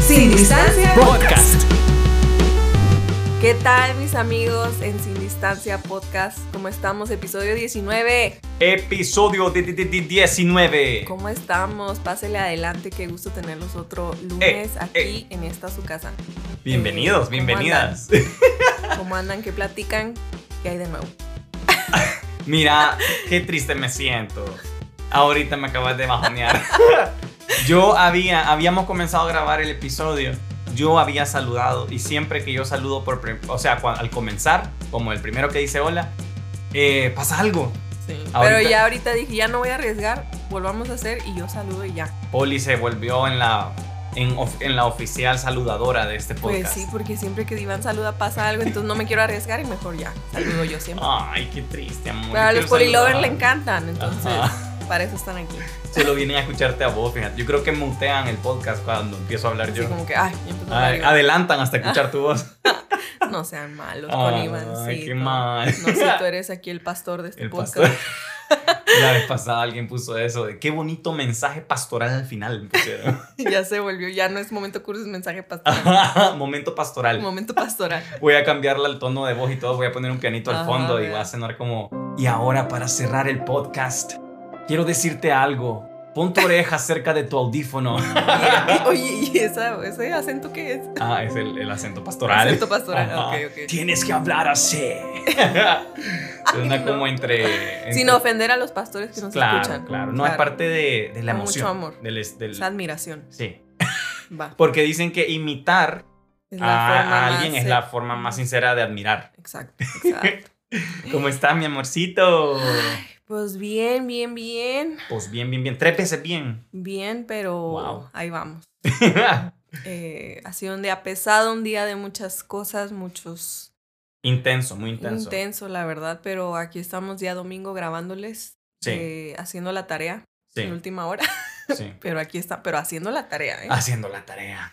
Sin Distancia Podcast. ¿Qué tal mis amigos en Sin Distancia Podcast? ¿Cómo estamos? Episodio 19. Episodio de, de- de- de 19. ¿Cómo estamos? Pásele adelante, qué gusto tenerlos otro lunes Eh, aquí eh. en esta su casa. Bienvenidos, ¿cómo bienvenidas. ¿Cómo andan? ¿Qué platican? ¿Qué hay de nuevo? Mira, qué triste me siento. Ahorita me acabas de bajonear. Yo había, habíamos comenzado a grabar el episodio. Yo había saludado y siempre que yo saludo por, o sea, cua- al comenzar, como el primero que dice hola, eh, pasa algo. Sí. Ahorita- Pero ya ahorita dije, ya no voy a arriesgar, volvamos a hacer y yo saludo y ya. Poli se volvió en la, en, of- en la oficial saludadora de este podcast. Pues sí, porque siempre que Iván saluda pasa algo, entonces no me quiero arriesgar y mejor ya, saludo yo siempre. Ay, qué triste, amor. Pero a los polilovers le encantan, entonces Ajá. Para eso están aquí. Solo vienen a escucharte a vos, fíjate. Yo creo que mutean el podcast cuando empiezo a hablar Así yo. como que, ay, a Ay, hablar adelantan hasta escuchar tu voz. No sean malos con Ay, Iván. qué mal. No, si tú eres aquí el pastor de este El podcast. pastor. La vez pasada alguien puso eso de qué bonito mensaje pastoral al final. ya se volvió, ya no es momento curso, es mensaje pastoral. Momento pastoral. momento pastoral. Voy a cambiarle el tono de voz y todo. Voy a poner un pianito al fondo y va a sonar como. Y ahora, para cerrar el podcast, quiero decirte algo. Pon tu oreja cerca de tu audífono. Oye, ¿y esa, ese acento qué es? Ah, es el, el acento pastoral. Acento pastoral, Ajá. ok, ok. Tienes que hablar así. Suena no. como entre. Sin entre- ofender a los pastores que nos Claro, escuchan. claro. No, es parte de, de la Con emoción. mucho amor. Del, del- Es admiración. sí. Va. Porque dicen que imitar a, alguien es la forma más sincera de admirar. Exacto, exacto. ¿Cómo está, mi amorcito? Pues bien, bien, bien. Pues bien, bien, bien. Veces bien. Bien, pero Wow. ahí vamos. Eh, ha sido un día pesado, un día de muchas cosas, muchos intenso, muy intenso. intenso, la verdad, pero aquí estamos día domingo grabándoles, Sí. eh, haciendo la tarea en Sí, última hora, sí. pero aquí está, pero haciendo la tarea, ¿eh? Haciendo la tarea.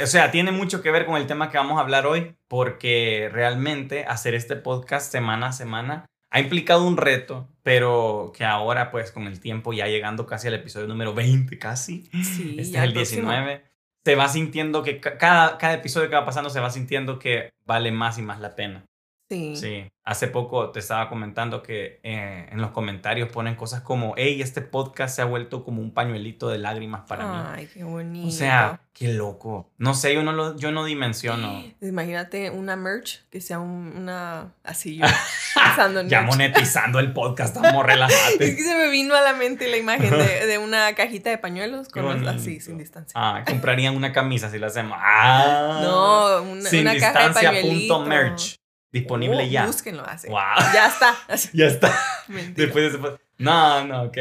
O sea, tiene mucho que ver con el tema que vamos a hablar hoy, porque realmente hacer este podcast semana a semana ha implicado un reto, pero que ahora, pues, con el tiempo, ya llegando casi al episodio número 20, casi, Sí, este es el próximo. 19, se va sintiendo que ca- cada, cada episodio que va pasando se va sintiendo que vale más y más la pena. Sí. Sí, hace poco te estaba comentando que eh, en los comentarios ponen cosas como, hey, este podcast se ha vuelto como un pañuelito de lágrimas para mí. Ay, qué bonito. O sea, qué loco. No sé, yo no, lo, yo no dimensiono. Imagínate una merch que sea un- una así yo pensando en Ya merch. monetizando el podcast, vamos, Es relájate. que se me vino a la mente la imagen de, de una cajita de pañuelos con los- así, sin distancia. Ah, comprarían una camisa si lo hacemos. Ah, No, una, sin una caja de distancia pañuelito. punto merch. Disponible Oh, ya. Búsquenlo, así. Wow. Ya está. Así. Ya está. Mentira. Después de ese pod- No, no, ok.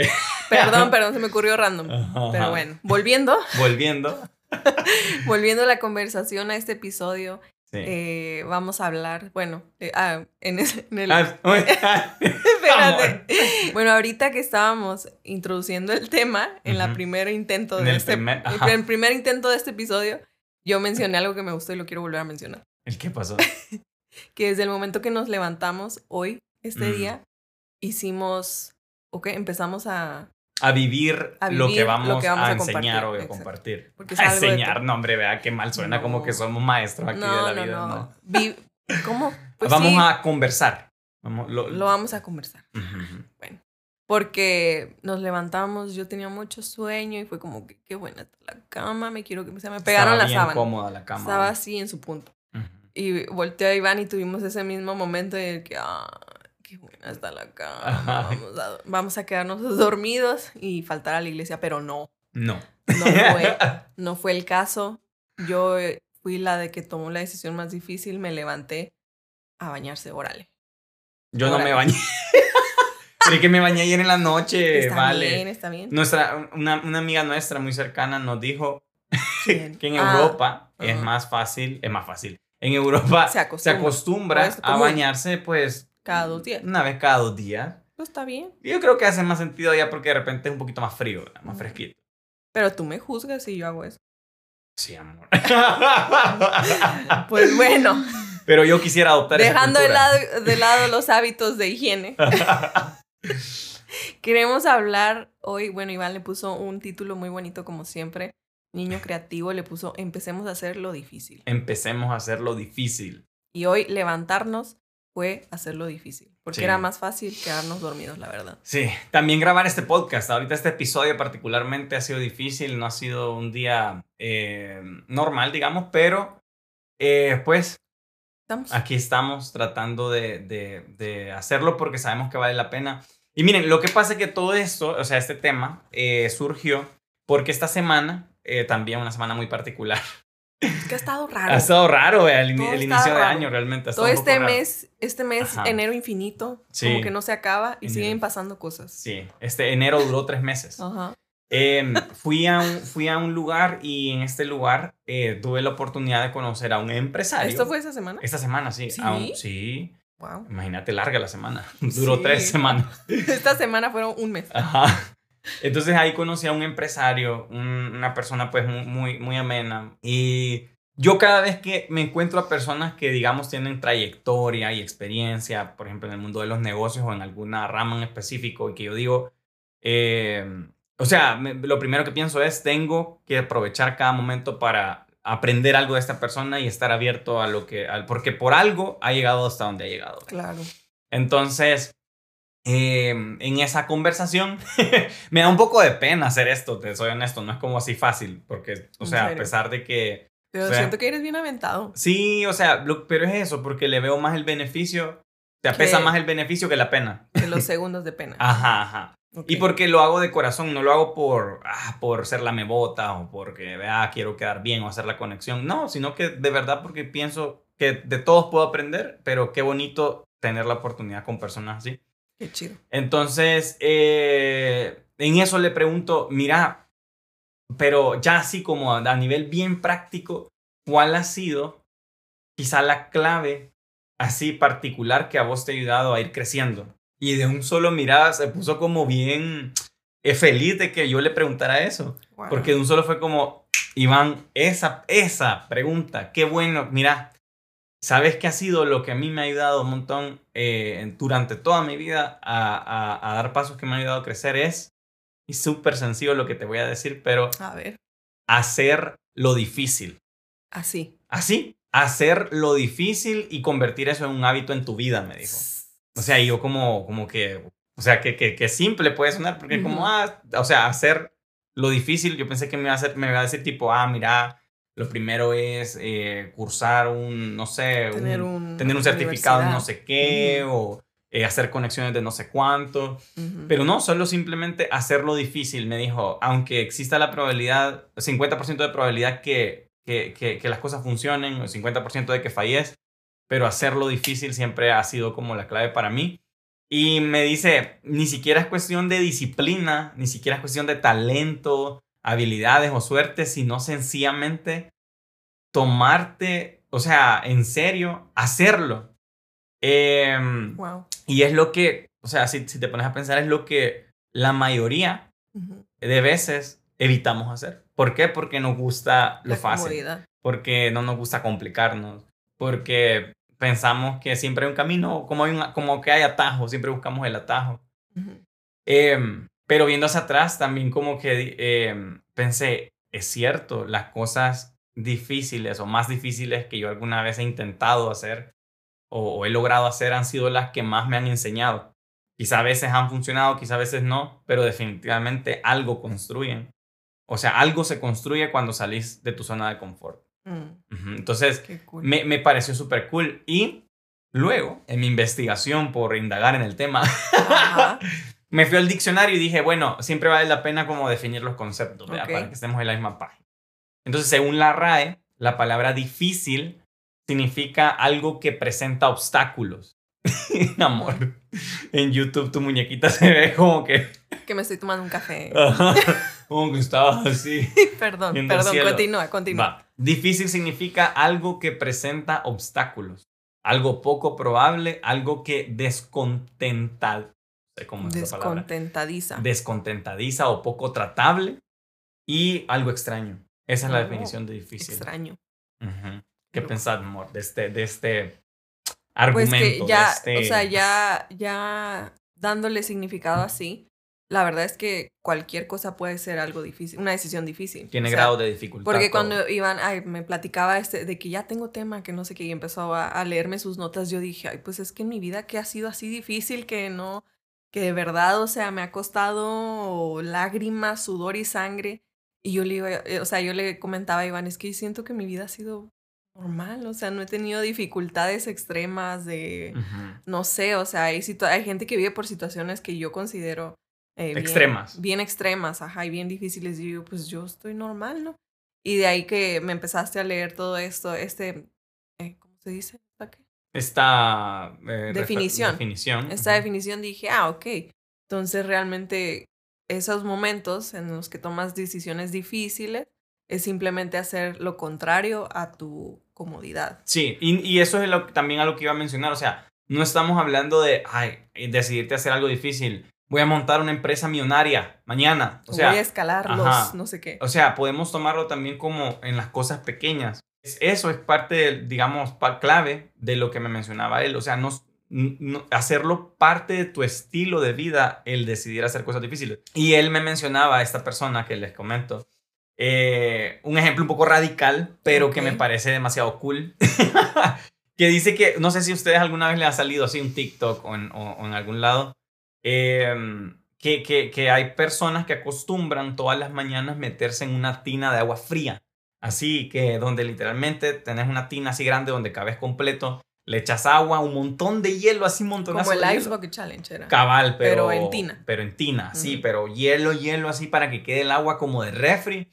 Perdón, perdón, se me ocurrió random. Ajá. Pero bueno, volviendo, Volviendo. volviendo a la conversación a este episodio, Sí. eh, vamos a hablar, bueno, eh, ah, en, ese- en el... Ah, Espérate. Bueno, ahorita que estábamos introduciendo el tema, en la Ujú. primer intento En de el este, primer- el ajá. prim- primer intento de este episodio, yo mencioné algo que me gustó y lo quiero volver a mencionar. ¿El qué pasó? Que desde el momento que nos levantamos hoy, este Mm. día, hicimos, ok, empezamos a, A vivir, A lo, que vamos lo que vamos a, a enseñar o a compartir. Porque es a algo enseñar, no, hombre, vea qué mal suena como que somos maestros aquí no, de la no, vida. no, ¿no? Vi- ¿Cómo? Pues vamos sí, a conversar. Vamos, lo, lo vamos a conversar. Ujú. Porque nos levantamos, yo tenía mucho sueño y fue como que qué buena está la cama, me quiero que se me pegaron Estaba las bien cómoda la cama. Estaba así en su punto. Y volteé a Iván y tuvimos ese mismo momento de que, ah, qué buena está la cama. Vamos a, vamos a quedarnos dormidos y faltar a la iglesia, pero no, No. no fue, no fue el caso. Yo eh, fui la de que tomó la decisión más difícil, me levanté a bañarse, órale. Yo no me bañé. Creí que me bañé ayer en la noche. Está vale. bien, está bien. Nuestra, una, una amiga nuestra muy cercana nos dijo que en Ah, Europa es más fácil, es más fácil. En Europa Se se acostumbra. acostumbra, Es a bañarse pues Cada dos días. una vez cada dos días. Pues está bien. Yo creo que hace más sentido ya porque de repente es un poquito más frío, ¿verdad? más Mm. fresquito. Pero tú me juzgas si yo hago eso. Sí, amor. Pues bueno, Pero yo quisiera adoptar esa dejando de cultura. lado, de lado los hábitos de higiene. Queremos hablar hoy, bueno, Iván le puso un título muy bonito como siempre, niño creativo, le puso empecemos a hacer lo difícil. Empecemos a hacer lo difícil. Y hoy levantarnos fue hacerlo difícil, porque era más fácil quedarnos dormidos, la verdad. Sí, también grabar este podcast. Ahorita este episodio particularmente ha sido difícil, no ha sido un día eh, normal, digamos, pero eh, pues aquí estamos tratando de, de, hacerlo porque sabemos que vale la pena. Y miren, lo que pasa es que todo esto, o sea, este tema eh, surgió porque esta semana, también una semana muy particular, que ha estado raro. Ha estado raro el, inicio de año realmente. Todo este mes, este mes, enero infinito, como que no se acaba y siguen pasando cosas. Sí, este enero duró tres meses. Ajá. Em, fui, a un, fui a un lugar y en este lugar eh, tuve la oportunidad de conocer a un empresario. ¿Esto fue esta semana? Esta semana, sí. Sí. sí. Wow. Imagínate larga la semana. Duró tres semanas. Esta semana fueron un mes. Ajá. Entonces ahí conocí a un empresario, una persona pues muy, muy, amena. Y yo cada vez que me encuentro a personas que digamos tienen trayectoria y experiencia, por ejemplo en el mundo de los negocios o en alguna rama en específico, y que yo digo, eh, o sea, lo primero que pienso es, tengo que aprovechar cada momento para aprender algo de esta persona y estar abierto a lo que, al, porque por algo ha llegado hasta donde ha llegado. Claro. Entonces, Em, en esa conversación. me da un poco de pena hacer esto, te soy honesto, no es como así fácil, porque, o sea, a pesar de que... Pero siento que eres bien aventado. Sí, o sea, pero es eso, porque le veo más el beneficio, te apesa más el beneficio que la pena. Que los segundos de pena. ajá, ajá. Y porque lo hago de corazón, no lo hago por, ah, por ser la mebota o porque, vea, quiero quedar bien o hacer la conexión. No, sino que de verdad porque pienso que de todos puedo aprender, pero qué bonito tener la oportunidad con personas así. Qué chido. Entonces, eh, en eso le pregunto, mira, pero ya así como a nivel bien práctico, ¿cuál ha sido quizá la clave así particular que a vos te ha ayudado a ir creciendo? Y de un solo mirada se puso como bien eh, feliz de que yo le preguntara eso. Porque de un solo fue como, Iván, esa, esa pregunta, qué bueno, mira, ¿Sabes qué ha sido lo que a mí me ha ayudado un montón eh, durante toda mi vida a, dar pasos que me han ayudado a crecer? Es, y súper sencillo lo que te voy a decir, pero... A ver. Hacer lo difícil. Así. Así. Hacer lo difícil y convertir eso en un hábito en tu vida, me dijo. O sea, yo como, como que... O sea, que, que, simple puede sonar, porque como, ah, o sea, hacer lo difícil, yo pensé que me iba a, hacer, me iba a decir tipo, ah, mira, lo primero es eh, cursar un, no sé, tener un, tener un certificado de no sé qué o eh, hacer conexiones de no sé cuánto. Pero no, solo simplemente hacerlo difícil. Me dijo, aunque exista la probabilidad, 50% de probabilidad que, que, que, las cosas funcionen, o 50% de que falles, pero hacerlo difícil siempre ha sido como la clave para mí. Y me dice, ni siquiera es cuestión de disciplina, ni siquiera es cuestión de talento, habilidades o suerte, sino sencillamente tomarte, o sea, en serio, hacerlo. Em, y es lo que, o sea, si, te pones a pensar, es lo que la mayoría de veces evitamos hacer. ¿Por qué? Porque nos gusta lo fácil. Porque no nos gusta complicarnos. Porque pensamos que siempre hay un camino, como, hay como que hay atajo, siempre buscamos el atajo. Pero viendo hacia atrás, también como que eh, pensé, es cierto, las cosas difíciles o más difíciles que yo alguna vez he intentado hacer o, he logrado hacer han sido las que más me han enseñado. Quizá a veces han funcionado, quizá a veces no, pero definitivamente algo construyen. O sea, algo se construye cuando salís de tu zona de confort. Mm. Entonces, me, me, pareció súper cool. Y luego, en mi investigación por indagar en el tema, me fui al diccionario y dije, bueno, siempre vale la pena como definir los conceptos, para que estemos en la misma página. Entonces, según la RAE, la palabra difícil significa algo que presenta obstáculos. Amor, en YouTube tu muñequita se ve como que... Que me estoy tomando un café. como que estaba así. perdón, perdón, continúa, continúa. Difícil significa algo que presenta obstáculos. Algo poco probable, algo que descontenta, Descontentadiza. Descontentadiza o poco tratable y algo extraño. Esa es la oh, definición de difícil. Extraño. ¿Qué pensás, amor, de este, de este argumento? Pues que ya, o sea, ya, ya dándole significado así, la verdad es que cualquier cosa puede ser algo difícil, una decisión difícil. Tiene O sea, grado de dificultad. Porque todo. cuando Iván ay, me platicaba este, de que ya tengo tema, que no sé qué, y empezó a, a leerme sus notas, yo dije, ay, pues es que en mi vida que ha sido así difícil que no, que de verdad, o sea, me ha costado lágrimas, sudor y sangre. Y yo le iba, eh, o sea, yo le comentaba a Iván, es que siento que mi vida ha sido normal, o sea, no he tenido dificultades extremas de, no sé, o sea, hay, hay gente que vive por situaciones que yo considero eh, bien- Extremas. Bien extremas, ajá, y bien difíciles. Y yo, pues yo estoy normal, ¿no? Y de ahí que me empezaste a leer todo esto, este, eh, ¿cómo se dice? ¿Esta eh, Definición. definición. Esta definición dije, ah, ok. Entonces realmente esos momentos en los que tomas decisiones difíciles es simplemente hacer lo contrario a tu comodidad. Sí, y, y eso es lo, también a lo que iba a mencionar. O sea, no estamos hablando de, ay, decidirte hacer algo difícil. Voy a montar una empresa millonaria mañana. O sea, voy a escalar ajá. no sé qué. O sea, podemos tomarlo también como en las cosas pequeñas. Es- Eso es parte, del, digamos, clave de lo que me mencionaba él. O sea, no, no- hacerlo parte de tu estilo de vida, el decidir hacer cosas difíciles. Y él me mencionaba, esta persona que les comento, eh, un ejemplo un poco radical, pero que me parece demasiado cool. que dice que, no sé si a ustedes alguna vez le ha salido así un TikTok o en, o- o en algún lado, eh, que, que, que hay personas que acostumbran todas las mañanas meterse en una tina de agua fría. Así que donde literalmente tenés una tina así grande donde cabes completo, le echas agua, un montón de hielo, así un montón Como el Ice Bucket Challenge era. Cabal, pero, Pero en tina. Pero en tina, sí, Ujú. pero hielo, hielo, así para que quede el agua como de refri.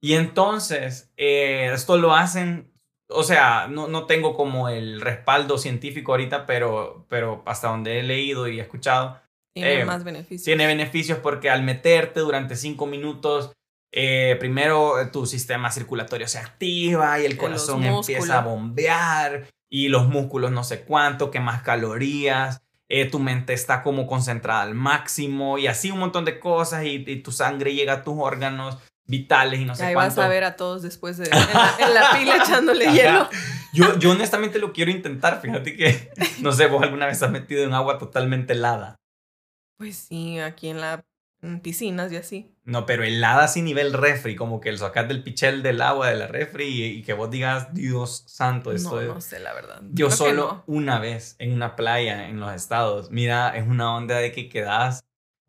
Y entonces, eh, esto lo hacen, o sea, no, no tengo como el respaldo científico ahorita, pero, pero hasta donde he leído y escuchado, Tiene eh, más beneficios. tiene beneficios porque al meterte durante cinco minutos, eh, primero eh, tu sistema circulatorio se activa y el corazón empieza a bombear y los músculos no sé cuánto, quemas calorías, eh, tu mente está como concentrada al máximo y así un montón de cosas y, y tu sangre llega a tus órganos vitales y no sé Ahí cuánto. vas a ver a todos después de, en, la, en la pila echándole hielo. Yo, yo honestamente lo quiero intentar, fíjate que, no sé, vos alguna vez has metido en agua totalmente helada. Pues sí, aquí en la en piscinas y así. No, pero helada así nivel refri, como que el sacas del pichel del agua de la refri y, y que vos digas, Dios santo, esto No, es... no sé, la verdad. Yo Creo solo no. una vez en una playa en los estados, mira, es una onda de que quedas...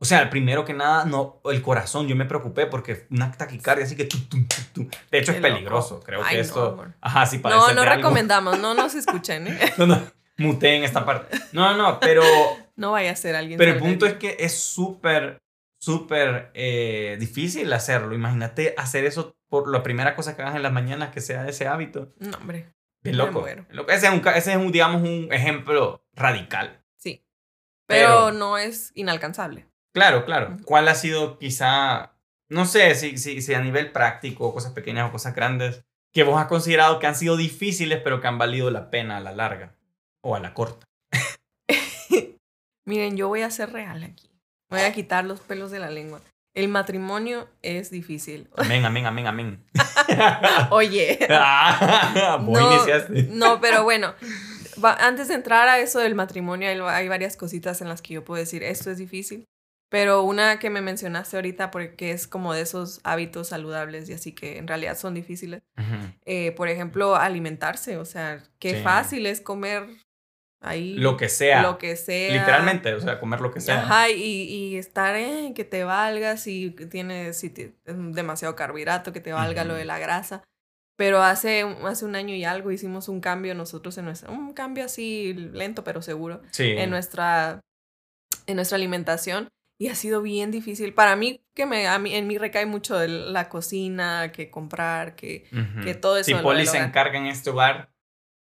O sea, primero que nada, no, el corazón, yo me preocupé porque una taquicardia así que... De hecho, Qué es loco. peligroso, creo Ay, que no, esto... amor. Ajá, sí parece No, no algo. recomendamos, no nos escuchen, ¿eh? No, no, muté en esta parte. No, no, no, pero... No vaya a ser alguien. Pero el punto es que es súper, súper eh, difícil hacerlo. Imagínate hacer eso por la primera cosa que hagas en las mañanas, que sea ese hábito. No, hombre. Me loco. Ese es, un, ese es un, digamos, un ejemplo radical. Sí. Pero, Pero- no es inalcanzable. Claro, claro. ¿Cuál ha sido quizá, no sé si, si, si a nivel práctico, cosas pequeñas o cosas grandes, que vos has considerado que han sido difíciles, pero que han valido la pena a la larga o a la corta? Miren, yo voy a ser real aquí. Voy a quitar los pelos de la lengua. El matrimonio es difícil. Amén, amén, amén, amén. Oye. Ah, No, iniciaste. No, pero bueno, antes de entrar a eso del matrimonio, hay, varias cositas en las que yo puedo decir, esto es difícil. Pero una que me mencionaste ahorita, porque es como de esos hábitos saludables y así que en realidad son difíciles. Eh, por ejemplo, alimentarse. O sea, qué Sí. fácil es comer ahí Lo que sea. lo que sea. Literalmente, o sea, comer lo que sea. Ajá, y, y estar en que te valga si tienes si te- demasiado carbohidrato, que te valga lo de la grasa. Pero hace, hace un año y algo hicimos un cambio nosotros en nuestra, un cambio así lento pero seguro Sí. en nuestra, en nuestra alimentación. Y ha sido bien difícil. Para mí, que me, a mí, en mí recae mucho de la cocina, que comprar, que... Que todo eso lo Poli se encarga en este hogar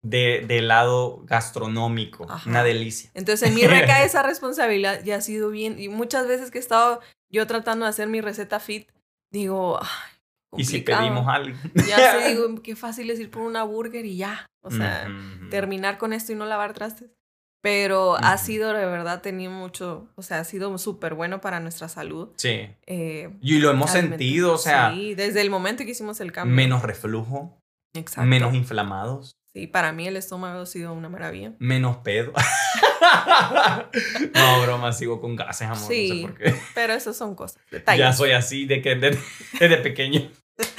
de, del lado gastronómico. Ajá. Una delicia. Entonces en mí recae esa responsabilidad y ha sido bien. Y muchas veces que he estado yo tratando de hacer mi receta fit, digo, ay, Y si pedimos algo. Ya sé, digo, qué fácil es ir por una burger y ya. O sea, terminar con esto y no lavar trastes. Pero ha sido, de verdad, tenido mucho, o sea, ha sido súper bueno para nuestra salud. Sí. Eh, Y lo hemos sentido, o sea, Sí, desde el momento que hicimos el cambio. menos reflujo, Exacto. menos inflamados. Sí, para mí el estómago ha sido una maravilla. Menos pedo. no, broma, sigo con gases, amor. Sí, no sé por qué. pero eso son cosas, detalles. Ya soy así de que desde, desde pequeño.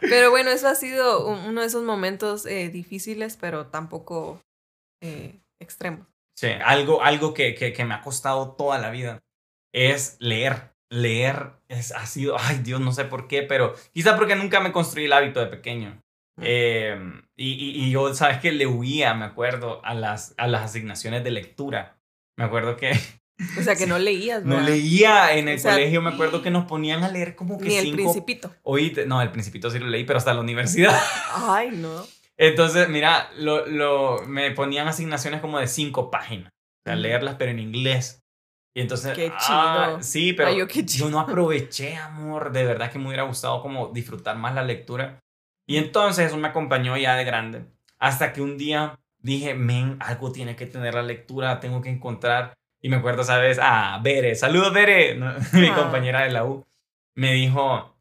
Pero bueno, eso ha sido un- uno de esos momentos eh, difíciles, pero tampoco eh, extremos. Sí, algo, algo que, que, que me ha costado toda la vida es leer. Leer es, ha sido, ay Dios, no sé por qué, pero quizá porque nunca me construí el hábito de pequeño. Eh, y, y, y yo, ¿sabes que Le huía, me acuerdo, a las, a las asignaciones de lectura. Me acuerdo que O sea, que no leías, no ¿verdad? leía en el O sea, colegio, me acuerdo que nos ponían a leer como que Ni el cinco... principito. Oíste, no, el principito sí lo leí, pero hasta la universidad. Ay, no. Entonces, mira, lo, lo, me ponían asignaciones como de cinco páginas. O sea, Ujú. leerlas, pero en inglés. Y entonces. Qué ah, chido. sí, pero Ay, yo qué chido. yo no aproveché, amor. De verdad que me hubiera gustado como disfrutar más la lectura. Y entonces eso me acompañó ya de grande. Hasta que un día dije, men, algo tiene que tener la lectura, tengo que encontrar. Y me acuerdo, ¿sabes? Ah, Bere, saludos, Bere, ¿no? mi Ah. compañera de la U. Me dijo,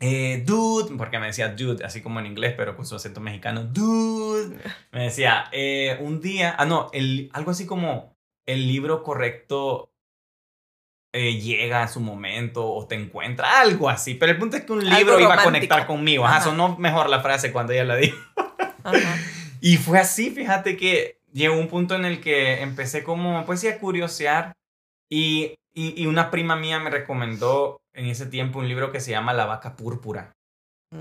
eh, dude, porque me decía dude, así como en inglés, pero con su acento mexicano, dude. Me decía, eh, un día, ah, no, el, algo así como el libro correcto eh, llega a su momento o te encuentra, algo así. Pero el punto es que un Algo libro iba a conectar conmigo. Ajá, Ajá. sonó mejor la frase cuando ella la dijo. Ajá. Y fue así, fíjate que llegó un punto en el que empecé como, pues sí, a curiosear. Y, y, y una prima mía me recomendó en ese tiempo un libro que se llama La vaca púrpura.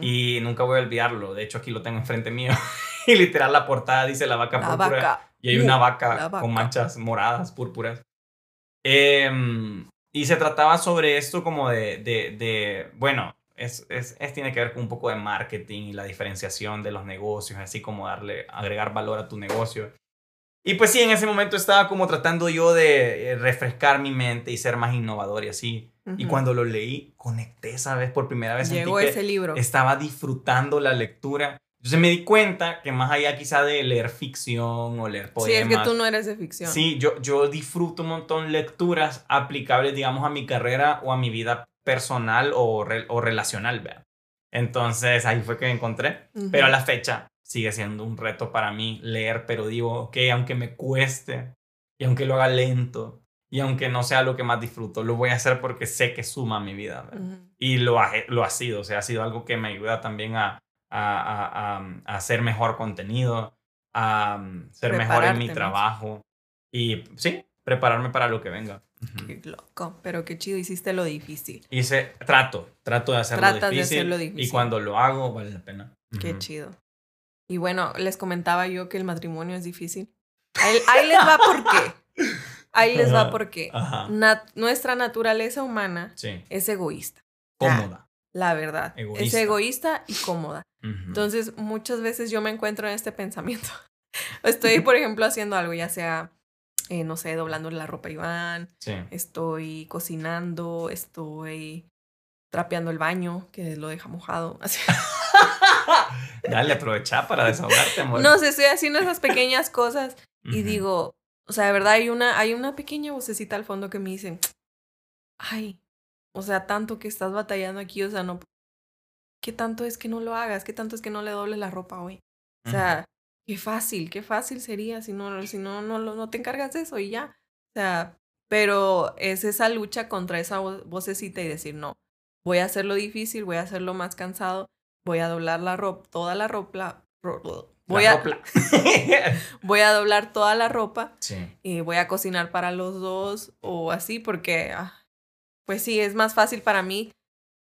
Y nunca voy a olvidarlo. De hecho, aquí lo tengo enfrente mío. y literal la portada dice La vaca La púrpura. vaca. Y hay una vaca, vaca. con manchas moradas, púrpuras. Em, y se trataba sobre esto como de, de, de bueno, es, es, es- tiene que ver con un poco de marketing y la diferenciación de los negocios, así como darle, agregar valor a tu negocio. Y pues sí, en ese momento estaba como tratando yo de eh, refrescar mi mente y ser más innovador y así. Y cuando lo leí, conecté, ¿sabes? Por primera vez sentí Llegó que ese libro. estaba disfrutando la lectura. Entonces me di cuenta que más allá quizá de leer ficción o leer Sí, poemas. es que tú no eres de ficción. Sí, yo, yo disfruto un montón lecturas aplicables, digamos, a mi carrera o a mi vida personal o, re- o relacional, ¿vea? Entonces ahí fue que encontré. Ujú. Pero a la fecha sigue siendo un reto para mí leer, pero digo, ok, aunque me cueste y aunque lo haga lento y aunque no sea lo que más disfruto, lo voy a hacer porque sé que suma mi vida. ¿vea? Ujú. Y lo ha, lo ha sido, o sea, ha sido algo que me ayuda también a, a, a- a- hacer mejor contenido, a ser mejor en mi Prepararte trabajo y sí, prepararme para lo que venga. Qué loco, pero qué chido, hiciste lo difícil. Hice, trato, trato de hacerlo, Tratas de difícil, hacerlo y difícil. cuando lo hago vale la pena. Qué Ujú. chido. Y bueno, les comentaba yo que el matrimonio es difícil. Ahí, ahí les va por qué. Ahí les va por qué. Nat- nuestra naturaleza humana Sí, es egoísta, cómoda. La verdad. Es Egoísta. y cómoda. Entonces, muchas veces yo me encuentro en este pensamiento. Estoy, por ejemplo, haciendo algo, ya sea, eh, no sé, doblando la ropa a Iván, sí. estoy cocinando, estoy trapeando el baño, que lo deja mojado. Así. Dale, aprovecha para desahogarte, amor. No sé, estoy haciendo esas pequeñas cosas y digo, o sea, de verdad hay una, hay una pequeña vocecita al fondo que me dice, ay, o sea, tanto que estás batallando aquí, o sea, no, ¿qué tanto es que no lo hagas? ¿Qué tanto es que no le dobles la ropa hoy? O sea, qué fácil, qué fácil sería si no, si no, no, lo- no te encargas de eso y ya. O sea, pero es esa lucha contra esa vo- vocecita y decir, no, voy a hacerlo difícil, voy a hacerlo más cansado, voy a doblar la ropa, toda la ropa, ro- voy La a, ropla. voy a doblar toda la ropa sí. y voy a cocinar para los dos o así porque, ah, pues sí, es más fácil para mí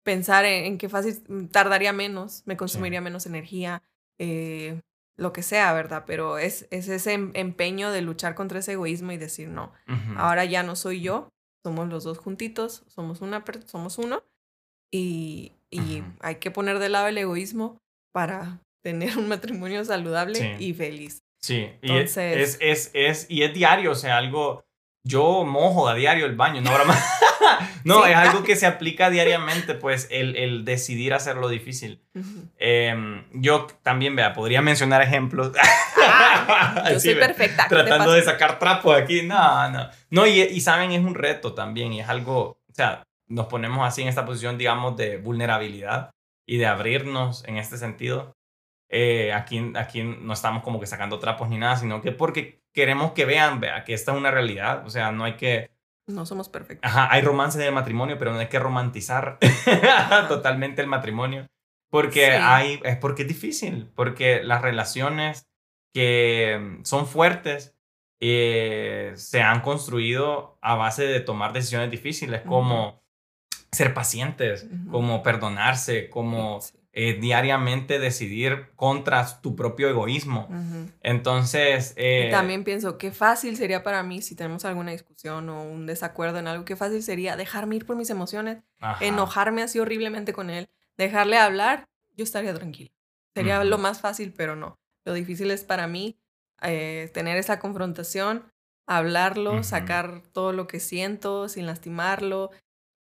pensar en, en que fácil mm, tardaría menos, me consumiría menos energía, eh, lo que sea, ¿verdad? Pero es, es ese em- empeño de luchar contra ese egoísmo y decir, no, ahora ya no soy yo, somos los dos juntitos, somos, una, somos uno y, y hay que poner de lado el egoísmo para tener un matrimonio saludable Sí. y feliz. Sí, y es- Entonces- es, es, es, y es diario, o sea, algo, yo mojo a diario el baño, no broma. no, Sí. es algo que se aplica diariamente, pues, el, el decidir hacerlo difícil. Em, yo también, vea, podría mencionar ejemplos. Ah, yo Sí, soy perfecta. ¿qué te Tratando de sacar trapos aquí, no, no. No, y, y saben, es un reto también, y es algo, o sea, nos ponemos así en esta posición, digamos, de vulnerabilidad y de abrirnos en este sentido. eh, aquí, aquí no estamos como que sacando trapos ni nada, sino que porque queremos que vean, vea, que esta es una realidad. O sea, no hay que... No somos perfectos. Ajá, hay romance en el matrimonio, pero no hay que romantizar totalmente el matrimonio. Porque hay, es porque es difícil, porque las relaciones que son fuertes eh, se han construido a base de tomar decisiones difíciles, como ser pacientes, como perdonarse, como eh, diariamente decidir contra tu propio egoísmo. Entonces... Eh, también pienso, qué fácil sería para mí si tenemos alguna discusión o un desacuerdo en algo, qué fácil sería dejarme ir por mis emociones, enojarme así horriblemente con él, dejarle hablar, yo estaría tranquila. Sería lo más fácil, pero no. Lo difícil es para mí eh, tener esa confrontación, hablarlo, sacar todo lo que siento sin lastimarlo.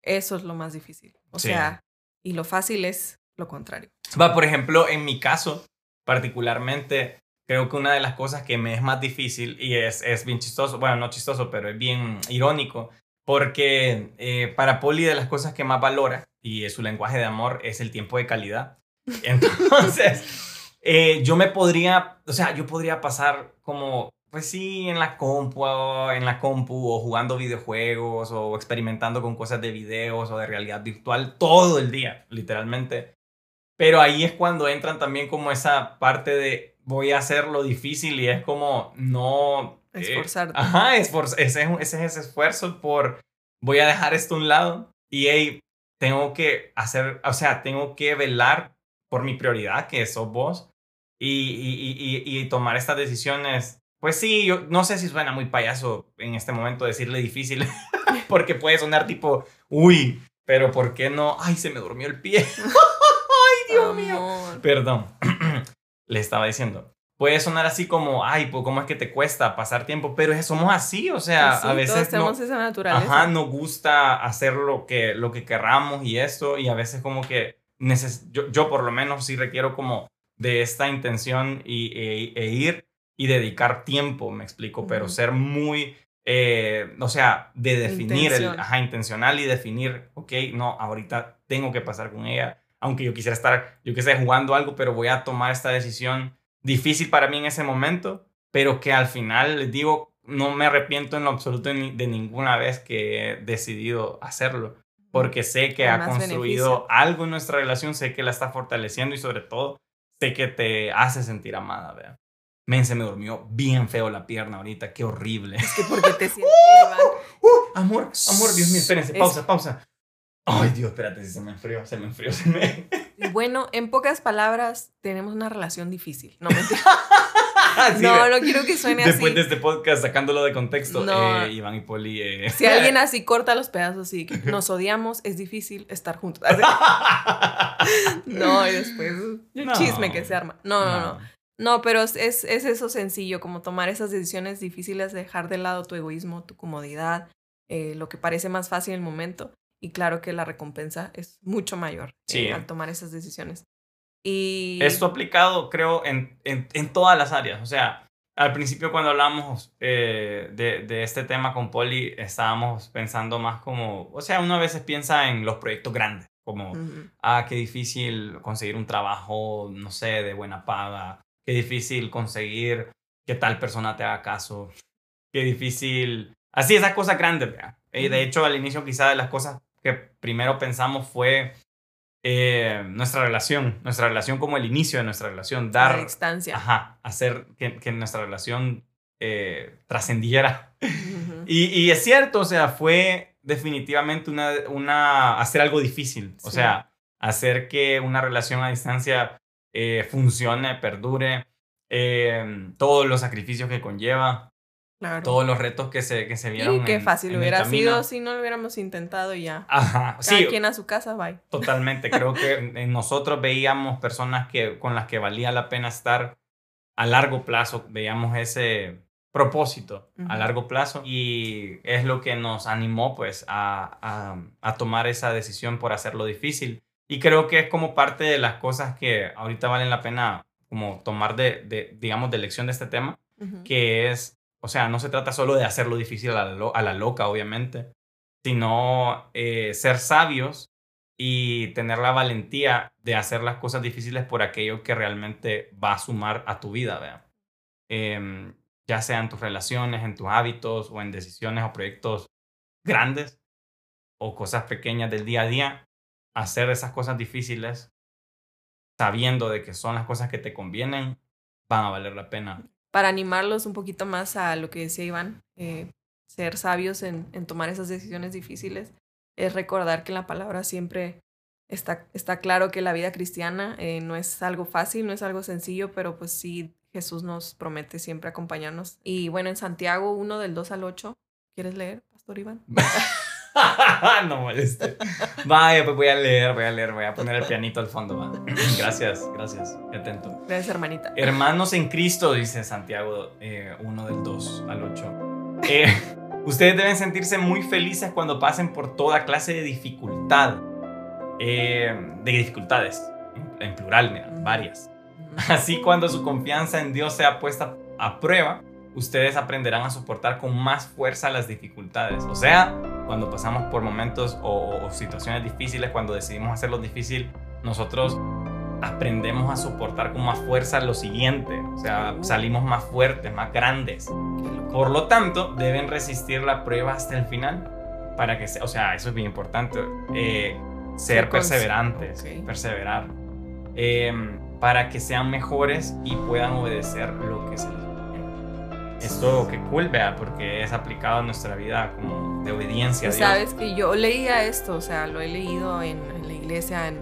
Eso es lo más difícil. O sea, y lo fácil es lo contrario. Va, por ejemplo, en mi caso, particularmente, creo que una de las cosas que me es más difícil y es, es bien chistoso, bueno, no chistoso, pero es bien irónico, porque eh, para Poli de las cosas que más valora y es su lenguaje de amor es el tiempo de calidad. Entonces, eh, yo me podría, o sea, yo podría pasar como, pues sí, en la compu, en la compu o jugando videojuegos o experimentando con cosas de videos o de realidad virtual todo el día, literalmente. Pero ahí es cuando entran también como esa parte de voy a hacer lo difícil y es como no... Eh, Esforzarte. ajá, esfor ese, ese es ese esfuerzo por voy a dejar esto a un lado y hey, tengo que hacer, o sea, tengo que velar por mi prioridad, que sos vos, y, y, y, y, tomar estas decisiones. Pues sí, yo no sé si suena muy payaso en este momento decirle difícil, porque puede sonar tipo, uy, pero ¿por qué no? Ay, se me durmió el pie. Mío. Perdón. Le estaba diciendo. Puede sonar así como, ay, pues cómo es que te cuesta pasar tiempo, pero somos así, o sea, pues a veces tenemos esa naturaleza. Ajá, nos gusta hacer lo que lo que querramos y esto y a veces como que yo, yo por lo menos sí requiero como de esta intención y, e, e ir y dedicar tiempo, me explico, pero ser muy eh, o sea, de definir el, ajá, intencional y definir, ok, no, ahorita tengo que pasar con ella aunque yo quisiera estar, yo que sé, jugando algo, pero voy a tomar esta decisión difícil para mí en ese momento, pero que al final, les digo, no me arrepiento en lo absoluto de ninguna vez que he decidido hacerlo, porque sé que ha construido algo en nuestra relación, sé que la está fortaleciendo y sobre todo sé que te hace sentir amada, vea. Men, se me durmió bien feo la pierna ahorita, qué horrible. Es que porque te sientes, uh, uh, amor, amor, Dios mío, espérense, pausa, pausa. Ay, Dios, espérate, se me enfrió, se me enfrió, se me... Bueno, en pocas palabras, tenemos una relación difícil. No, no, no quiero que suene así. Después de este podcast, sacándolo de contexto, eh, Iván y Poli... Eh. Si alguien así corta los pedazos y nos odiamos, es difícil estar juntos. no, y después un chisme que se arma. No, no, no. No, pero es, es eso sencillo, como tomar esas decisiones difíciles, dejar de lado tu egoísmo, tu comodidad, eh, lo que parece más fácil en el momento y claro que la recompensa es mucho mayor eh, al tomar esas decisiones. Y... Esto aplicado, creo, en, en, en, todas las áreas. O sea, al principio cuando hablamos eh, de, de, este tema con Poli, estábamos pensando más como, o sea, uno a veces piensa en los proyectos grandes, como, ah, qué difícil conseguir un trabajo, no sé, de buena paga, qué difícil conseguir que tal persona te haga caso, qué difícil, así esas cosas grandes, ¿verdad? Y de hecho, al inicio quizá de las cosas que primero pensamos fue eh, nuestra relación, nuestra relación como el inicio de nuestra relación, dar... La instancia. Ajá, hacer que, que nuestra relación eh, trascendiera. y, y, es cierto, o sea, fue definitivamente una, una hacer algo difícil, o sea, hacer que una relación a distancia eh, funcione, perdure, todos los sacrificios que conlleva. Todos los retos que se, que se vieron. Y qué fácil hubiera sido si no lo hubiéramos intentado y ya. Ajá. Cada quien a su casa, bye. Totalmente. Creo que nosotros veíamos personas que, con las que valía la pena estar a largo plazo. Veíamos ese propósito a largo plazo y es lo que nos animó pues a, a, a, tomar esa decisión por hacerlo difícil y creo que es como parte de las cosas que ahorita valen la pena como tomar de, de digamos de lección de este tema que es o sea, no se trata solo de hacerlo difícil a la, loca, obviamente, sino eh, ser sabios y tener la valentía de hacer las cosas difíciles por aquello que realmente va a sumar a tu vida, ¿vea? Em, ya sea en tus relaciones, en tus hábitos o en decisiones o proyectos grandes o cosas pequeñas del día a día, hacer esas cosas difíciles sabiendo de que son las cosas que te convienen, van a valer la pena. Para animarlos un poquito más a lo que decía Iván, eh, ser sabios en, tomar esas decisiones difíciles, es recordar que la palabra siempre está, está claro que la vida cristiana eh, no es algo fácil, no es algo sencillo, pero pues sí, Jesús nos promete siempre acompañarnos. Y bueno, en Santiago 1 del 2 al 8, ¿quieres leer, Pastor Iván? no moleste. Vaya, pues voy a leer, voy a leer, voy a poner el pianito al fondo. Va. Gracias, gracias. Atento. Gracias, hermanita. Hermanos en Cristo, dice Santiago eh, 1 del 2 al 8. Eh, ustedes deben sentirse muy felices cuando pasen por toda clase de dificultad. Eh, de dificultades, en, en plural, mira, varias. Así cuando su confianza en Dios sea puesta a prueba, ustedes aprenderán a soportar con más fuerza las dificultades. O sea, cuando pasamos por momentos o, situaciones difíciles, cuando decidimos hacerlo difícil, nosotros aprendemos a soportar con más fuerza lo siguiente. O sea, salimos más fuertes, más grandes. Por lo tanto, deben resistir la prueba hasta el final. Para que sea, o sea, eso es bien importante. Eh, ser perseverantes, perseverar. Em, para que sean mejores y puedan obedecer lo que se les esto qué cool, vea, porque es aplicado a nuestra vida como de obediencia. A Dios. Sabes que yo leía esto, o sea, lo he leído en, la iglesia, en,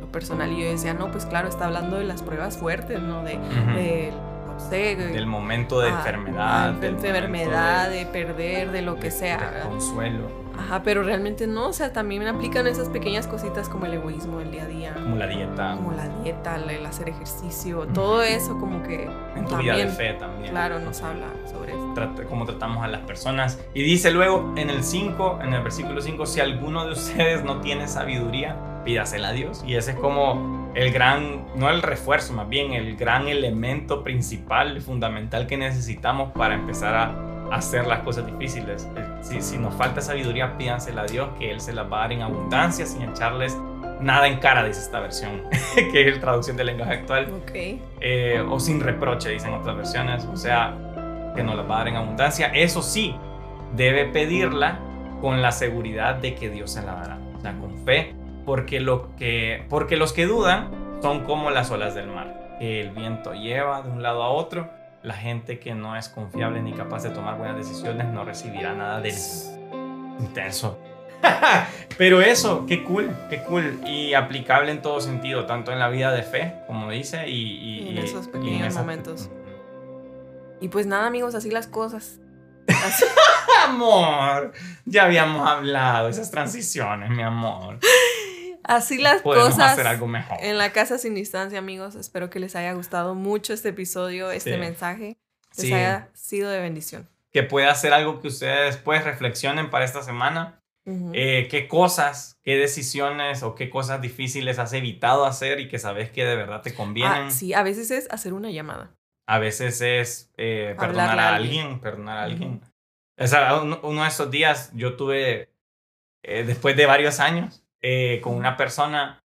lo personal, y yo decía, no, pues claro, está hablando de las pruebas fuertes, ¿no? De, no sé, del momento de enfermedad. de enfermedad, de, perder, de lo que sea. De consuelo. Ajá, pero realmente no, o sea, también aplican esas pequeñas cositas como el egoísmo el día a día. Como la dieta. Como la dieta, el hacer ejercicio, todo eso como que... En tu vida de fe también. Claro, nos habla sobre eso. Cómo tratamos a las personas. Y dice luego en el 5, en el versículo 5, si alguno de ustedes no tiene sabiduría, pídasela a Dios. Y ese es como el gran, no el refuerzo, más bien el gran elemento principal fundamental que necesitamos para empezar a hacer las cosas difíciles. Eh, si, si nos falta sabiduría, pídansela a Dios, que Él se las va a dar en abundancia, sin echarles nada en cara, dice esta versión, que es la traducción del lenguaje actual. Okay. Eh, o sin reproche, dicen otras versiones. O sea, que nos las va a dar en abundancia. Eso sí, debe pedirla con la seguridad de que Dios se la dará. O sea, con fe, porque, lo que, porque los que dudan son como las olas del mar, que el viento lleva de un lado a otro la gente que no es confiable ni capaz de tomar buenas decisiones no recibirá nada de intenso. Pero eso, qué cool, qué cool. Y aplicable en todo sentido, tanto en la vida de fe, como dice, y, en esos pequeños momentos. Y pues nada, amigos, así las cosas. amor, ya habíamos hablado esas transiciones, mi amor. Así las cosas. En la casa sin distancia, amigos. Espero que les haya gustado mucho este episodio, este mensaje. Les haya sido de bendición. Que pueda ser algo que ustedes después reflexionen para esta semana. Eh, qué cosas, qué decisiones o qué cosas difíciles has evitado hacer y que sabes que de verdad te convienen. Ah, sí, a veces es hacer una llamada. A veces es eh, perdonar a alguien, perdonar a alguien. O sea, uno, de esos días yo tuve, eh, después de varios años, eh, con una persona,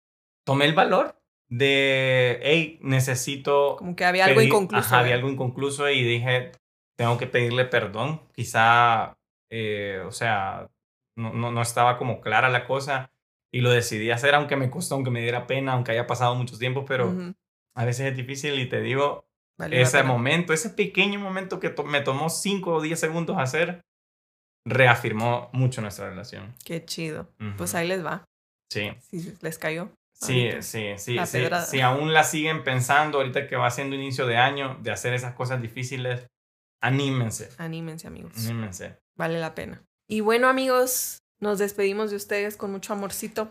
tomé el valor de, hey, necesito... Como que había algo inconcluso. había algo inconcluso y dije, tengo que pedirle perdón. Quizá, eh, o sea, no, no, no, estaba como clara la cosa y lo decidí hacer, aunque me costó, aunque me diera pena, aunque haya pasado mucho tiempo, pero a veces es difícil y te digo, ese momento, ese pequeño momento que me tomó 5 o 10 segundos hacer, reafirmó mucho nuestra relación. Qué chido. Pues ahí les va. Sí. Sí, les cayó. Sí, sí, sí. Si aún la siguen pensando ahorita que va siendo inicio de año de hacer esas cosas difíciles, anímense. Anímense, amigos. Anímense. Vale la pena. Y bueno, amigos, nos despedimos de ustedes con mucho amorcito.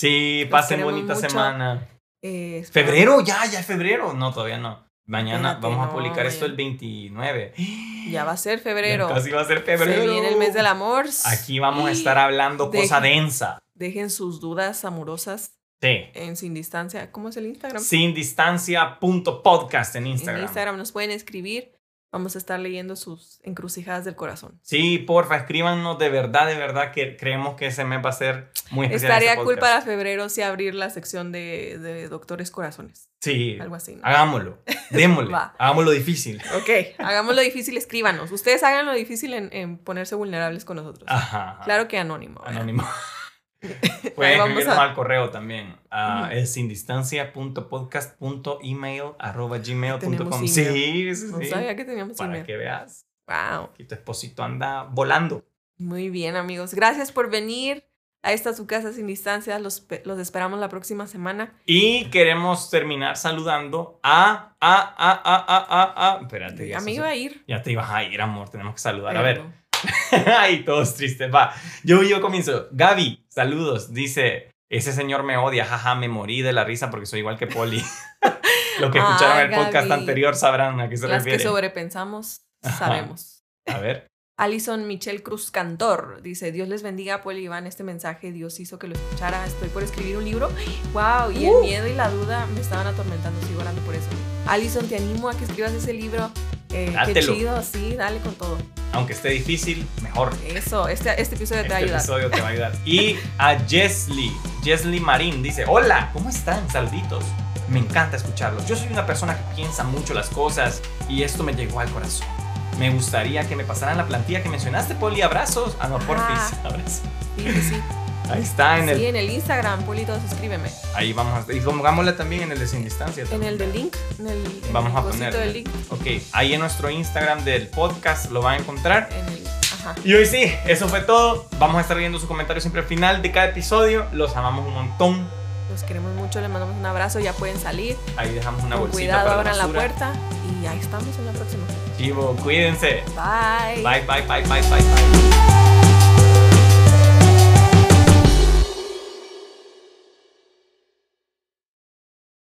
Sí, pasen bonita semana. Eh, ¿Febrero? Ya, ya es febrero. No, todavía no. Mañana vamos a publicar esto el 29. Ya va a ser febrero. casi va a ser febrero. Se viene el mes del amor. Aquí vamos a estar hablando cosa densa. Dejen sus dudas amorosas. Sí. En Sin Distancia. ¿Cómo es el Instagram? Sin Distancia.podcast en Instagram. En Instagram nos pueden escribir. Vamos a estar leyendo sus encrucijadas del corazón. Sí, porfa, escríbanos de verdad, de verdad que creemos que ese mes va a ser muy especial. Estaría cool para febrero si abrir la sección de, de doctores corazones. Sí, Algo así, ¿no? hagámoslo, démosle, hagámoslo difícil. Ok, hagamos lo difícil, escríbanos. Ustedes hagan lo difícil en, en ponerse vulnerables con nosotros. Ajá. ajá. Claro que anónimo. ¿verdad? Anónimo. Pueden escribirnos a- al correo también. a Ujú. Es sin distancia.podcast.email arroba gmail.com. Tenemos Sí, email. sí, No sí. sabía que teníamos Para email. que veas Wow. que tu esposito anda volando. Muy bien, amigos. Gracias por venir a esta su casa sin distancia. Los, los esperamos la próxima semana. Y queremos terminar saludando a. a, a, a, a, a, a. Espérate. Ya me iba a ir. Ya te ibas a ir, amor. Tenemos que saludar. A ver. pero- Ay, todos tristes. Va. Yo, yo comienzo. Gaby, saludos. Dice. Ese señor me odia, jaja, me morí de la risa porque soy igual que Poli. Los que escucharon el podcast anterior sabrán a qué se Las que refiere. sobrepensamos, Ajá. sabemos. A ver. Alison Michelle Cruz Cantor dice: Dios les bendiga, Paul y Iván. Este mensaje Dios hizo que lo escuchara. Estoy por escribir un libro. ¡Wow! Y el Uh. miedo y la duda me estaban atormentando. Sigo orando por eso. Alison, te animo a que escribas ese libro. Eh, qué chido, sí, dale con todo. Aunque esté difícil, mejor. Eso, este, este episodio te va a Este ayudar. episodio te va a ayudar. Y a Jesly, Jesly Marín dice, hola, ¿cómo están? Saluditos. Me encanta escucharlos. Yo soy una persona que piensa mucho las cosas y esto me llegó al corazón. Me gustaría que me pasaran la plantilla que mencionaste, Poli. Abrazos. Ah, no, porfis. Abrazos. Sí, sí. Ahí está en el... Sí, en el Instagram, Polito, suscríbeme. Ahí vamos a... Y pongámosla también en el de Sin Distancia. En el del link. En el, en Vamos el a poner. del link. Ok, ahí en nuestro Instagram del podcast lo van a encontrar. En el, ajá. Y hoy sí, eso fue todo. Vamos a estar viendo sus comentarios siempre al final de cada episodio. Los amamos un montón. Los queremos mucho, les mandamos un abrazo. Ya pueden salir. Ahí dejamos una Con bolsita cuidado, para abran la puerta. Y ahí estamos en la próxima. Chivo, cuídense. Bye. Bye, bye, bye, bye, bye, bye.